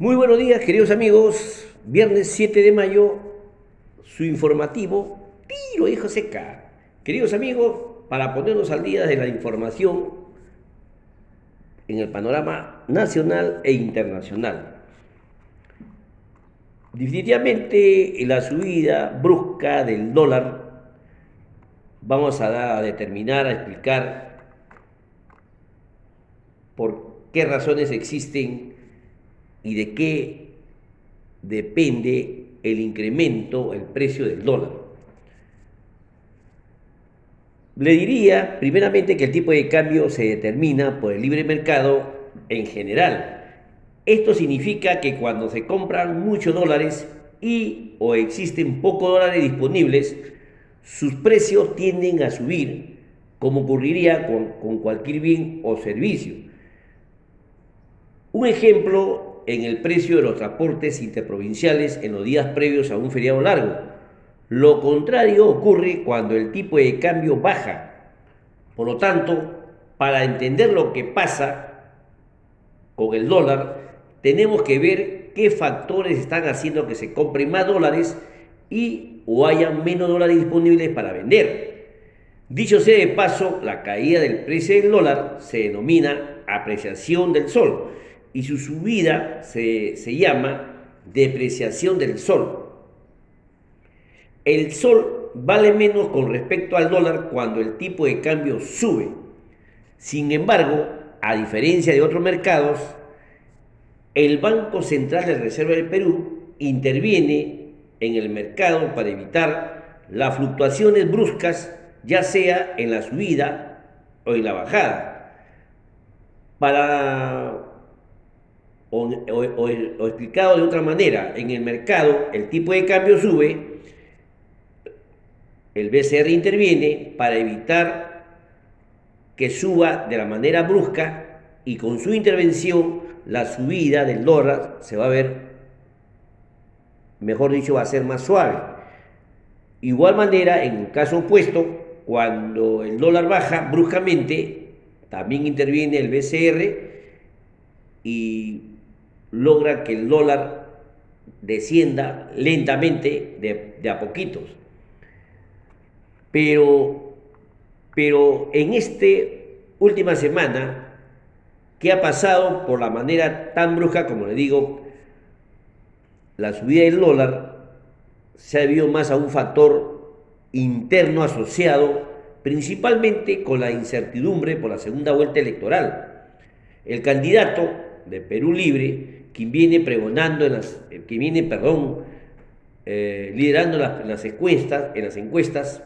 Muy buenos días, queridos amigos. Viernes 7 de mayo, su informativo Tiro Hijo Seca. Queridos amigos, para ponernos al día de la información en el panorama nacional e internacional. Definitivamente la subida brusca del dólar, vamos a, determinar, a explicar por qué razones existen y de qué depende el incremento, el precio del dólar. Le diría primeramente que el tipo de cambio se determina por el libre mercado en general. Esto significa que cuando se compran muchos dólares y o existen pocos dólares disponibles, sus precios tienden a subir, como ocurriría con, con cualquier bien o servicio. Un ejemplo en el precio de los transportes interprovinciales en los días previos a un feriado largo. Lo contrario ocurre cuando el tipo de cambio baja. Por lo tanto, para entender lo que pasa con el dólar, tenemos que ver qué factores están haciendo que se compren más dólares y o haya menos dólares disponibles para vender. Dicho sea de paso, la caída del precio del dólar se denomina apreciación del sol y su subida se, llama depreciación del sol. El sol vale menos con respecto al dólar cuando el tipo de cambio sube. Sin embargo, a diferencia de otros mercados, el Banco Central de Reserva del Perú interviene en el mercado para evitar las fluctuaciones bruscas, ya sea en la subida o en la bajada. Para o, explicado de otra manera, en el mercado el tipo de cambio sube, el BCR interviene para evitar que suba de la manera brusca y con su intervención la subida del dólar se va a ver, mejor dicho, va a ser más suave. Igual manera, en el caso opuesto, cuando el dólar baja bruscamente, también interviene el BCR y logra que el dólar descienda lentamente de, a poquitos. Pero, pero en esta última semana, ¿qué ha pasado por la manera tan bruja, como le digo, la subida del dólar se ha debido más a un factor interno asociado principalmente con la incertidumbre por la segunda vuelta electoral. El candidato de Perú Libre quien viene pregonando, en las, que viene, perdón, eh, liderando las, las, encuestas, en las encuestas,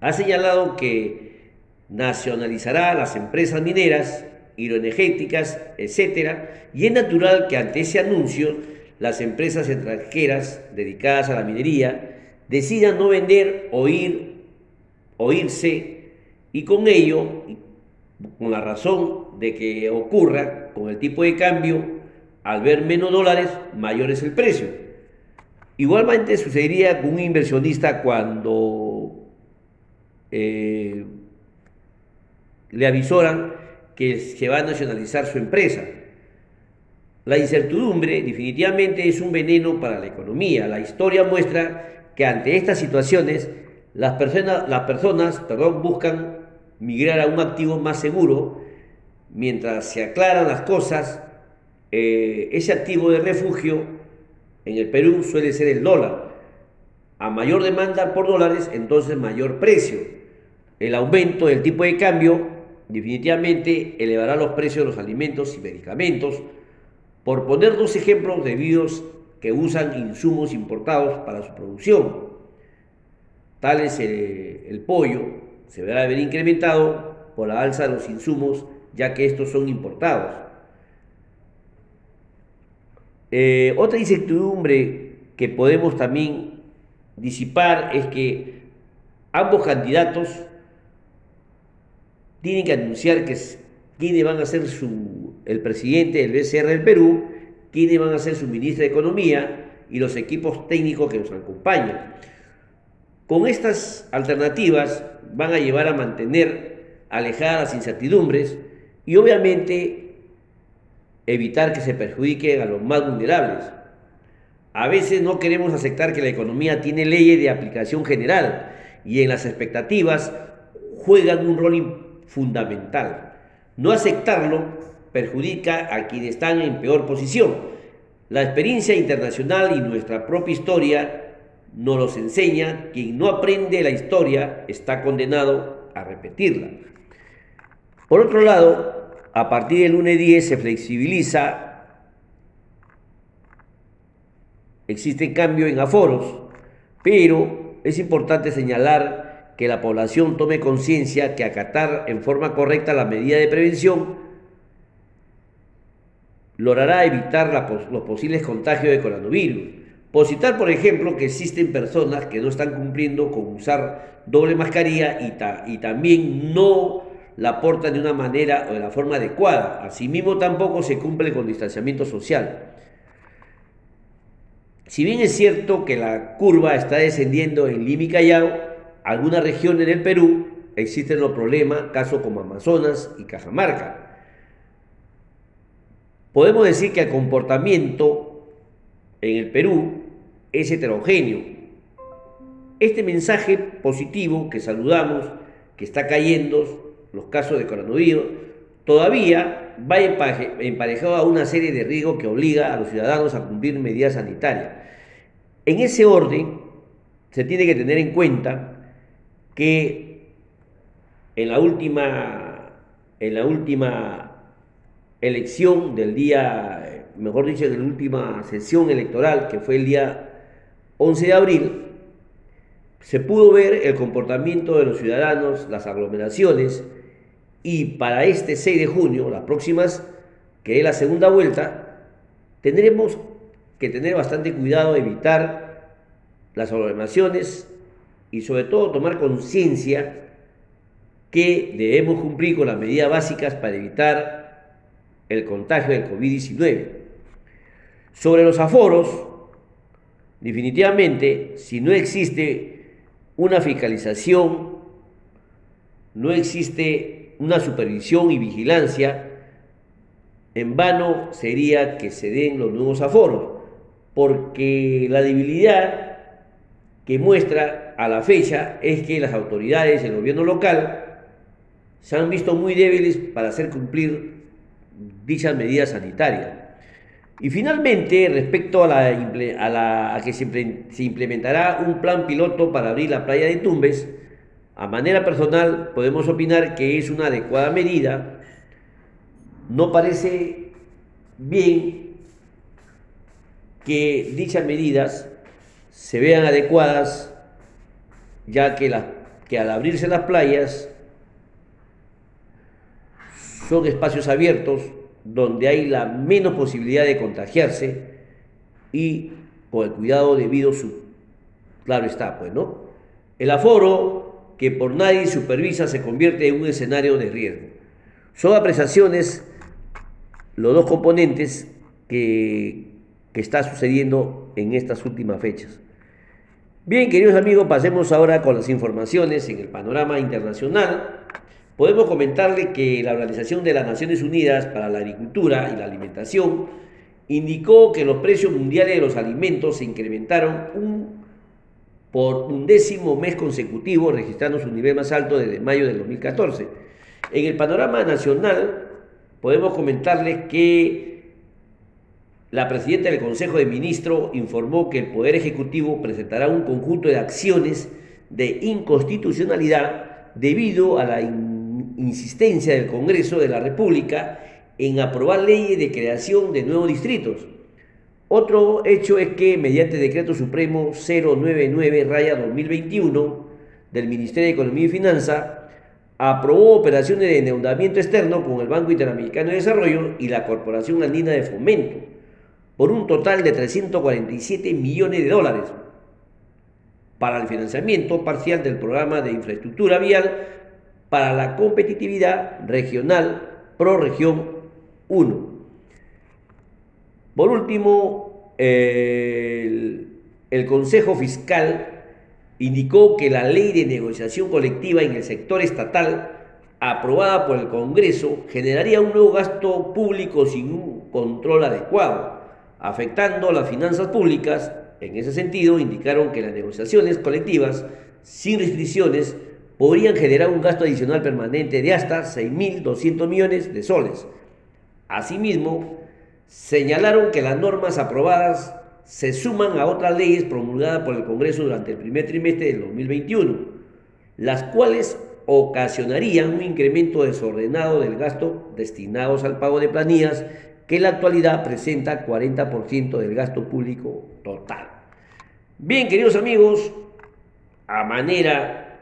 ha señalado que nacionalizará las empresas mineras, hidroenergéticas, etc. Y es natural que ante ese anuncio las empresas extranjeras dedicadas a la minería decidan no vender o ir, o irse y con ello, con la razón de que ocurra con el tipo de cambio al ver menos dólares, mayor es el precio. Igualmente sucedería con un inversionista cuando eh, le avisoran que se va a nacionalizar su empresa. La incertidumbre definitivamente es un veneno para la economía. La historia muestra que ante estas situaciones las personas, las personas perdón, buscan migrar a un activo más seguro mientras se aclaran las cosas eh, ese activo de refugio en el Perú suele ser el dólar. A mayor demanda por dólares, entonces mayor precio. El aumento del tipo de cambio definitivamente elevará los precios de los alimentos y medicamentos. Por poner dos ejemplos debidos que usan insumos importados para su producción. Tal es el, pollo, se verá haber incrementado por la alza de los insumos, ya que estos son importados. Eh, otra incertidumbre que podemos también disipar es que ambos candidatos tienen que anunciar que quiénes van a ser el presidente del BCR del Perú, quiénes van a ser su ministro de Economía y los equipos técnicos que nos acompañan. Con estas alternativas van a llevar a mantener alejadas las incertidumbres y obviamente evitar que se perjudiquen a los más vulnerables. A veces no queremos aceptar que la economía tiene leyes de aplicación general y en las expectativas juegan un rol fundamental. No aceptarlo perjudica a quienes están en peor posición. La experiencia internacional y nuestra propia historia nos los enseña, quien no aprende la historia está condenado a repetirla. Por otro lado, a partir del lunes 10 se flexibiliza, existe cambio en aforos, pero es importante señalar que la población tome conciencia que acatar en forma correcta la medida de prevención logrará evitar los posibles contagios de coronavirus. Por citar, por ejemplo, que existen personas que no están cumpliendo con usar doble mascarilla y, y también no la portan de una manera o de la forma adecuada. Asimismo, tampoco se cumple con distanciamiento social. Si bien es cierto que la curva está descendiendo en Lima y Callao, algunas regiones del Perú existen los problemas, casos como Amazonas y Cajamarca. Podemos decir que el comportamiento en el Perú es heterogéneo. Este mensaje positivo que saludamos, que está cayendo los casos de coronavirus, todavía va emparejado a una serie de riesgos que obliga a los ciudadanos a cumplir medidas sanitarias. En ese orden, se tiene que tener en cuenta que en la última, en la última elección del día, mejor dicho, en la última sesión electoral, que fue el día 11 de abril, se pudo ver el comportamiento de los ciudadanos, las aglomeraciones, y para este 6 de junio, las próximas, que es la segunda vuelta, tendremos que tener bastante cuidado, evitar las aglomeraciones y sobre todo tomar conciencia que debemos cumplir con las medidas básicas para evitar el contagio del COVID-19. Sobre los aforos, definitivamente, si no existe una fiscalización, no existe una supervisión y vigilancia, en vano sería que se den los nuevos aforos, porque la debilidad que muestra a la fecha es que las autoridades del gobierno local se han visto muy débiles para hacer cumplir dichas medidas sanitarias. Y finalmente, respecto a, la, que se, implementará un plan piloto para abrir la playa de Tumbes, a manera personal podemos opinar que es una adecuada medida. No parece bien que dichas medidas se vean adecuadas, ya que, que al abrirse las playas son espacios abiertos donde hay la menos posibilidad de contagiarse y con el cuidado debido su claro está, pues, ¿no? El aforo que por nadie supervisa se convierte en un escenario de riesgo. Son apreciaciones los dos componentes que, que está sucediendo en estas últimas fechas. Bien, queridos amigos, pasemos ahora con las informaciones en el panorama internacional podemos comentarle que la Organización de las Naciones Unidas para la Agricultura y la Alimentación indicó que los precios mundiales de los alimentos se incrementaron por un décimo mes consecutivo, registrando su nivel más alto desde mayo del 2014. En el panorama nacional, podemos comentarles que la presidenta del Consejo de Ministros informó que el Poder Ejecutivo presentará un conjunto de acciones de inconstitucionalidad debido a la insistencia del Congreso de la República en aprobar leyes de creación de nuevos distritos. Otro hecho es que mediante decreto supremo 099-2021 del Ministerio de Economía y Finanza, aprobó operaciones de endeudamiento externo con el Banco Interamericano de Desarrollo y la Corporación Andina de Fomento, por un total de 347 millones de dólares para el financiamiento parcial del programa de infraestructura vial para la competitividad regional pro región 1. Por último, el, el Consejo Fiscal indicó que la ley de negociación colectiva en el sector estatal aprobada por el Congreso generaría un nuevo gasto público sin control adecuado, afectando las finanzas públicas. En ese sentido, indicaron que las negociaciones colectivas sin restricciones podrían generar un gasto adicional permanente de hasta 6.200 millones de soles. Asimismo, señalaron que las normas aprobadas se suman a otras leyes promulgadas por el Congreso durante el primer trimestre del 2021, las cuales ocasionarían un incremento desordenado del gasto destinados al pago de planillas que en la actualidad presenta 40% del gasto público total. Bien, queridos amigos, a manera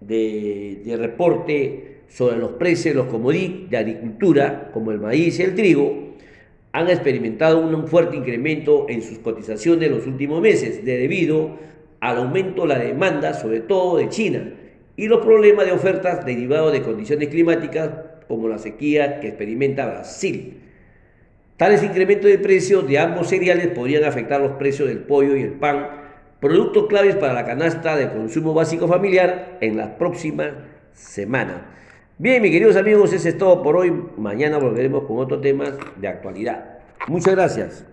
de, de reporte sobre los precios de los commodities de agricultura, como el maíz y el trigo, han experimentado un fuerte incremento en sus cotizaciones en los últimos meses debido al aumento de la demanda, sobre todo de China, y los problemas de ofertas derivados de condiciones climáticas como la sequía que experimenta Brasil. Tales incrementos de precios de ambos cereales podrían afectar los precios del pollo y el pan, productos claves para la canasta de consumo básico familiar en las próximas semanas. Bien, mis queridos amigos, ese es todo por hoy. Mañana volveremos con otros temas de actualidad. Muchas gracias.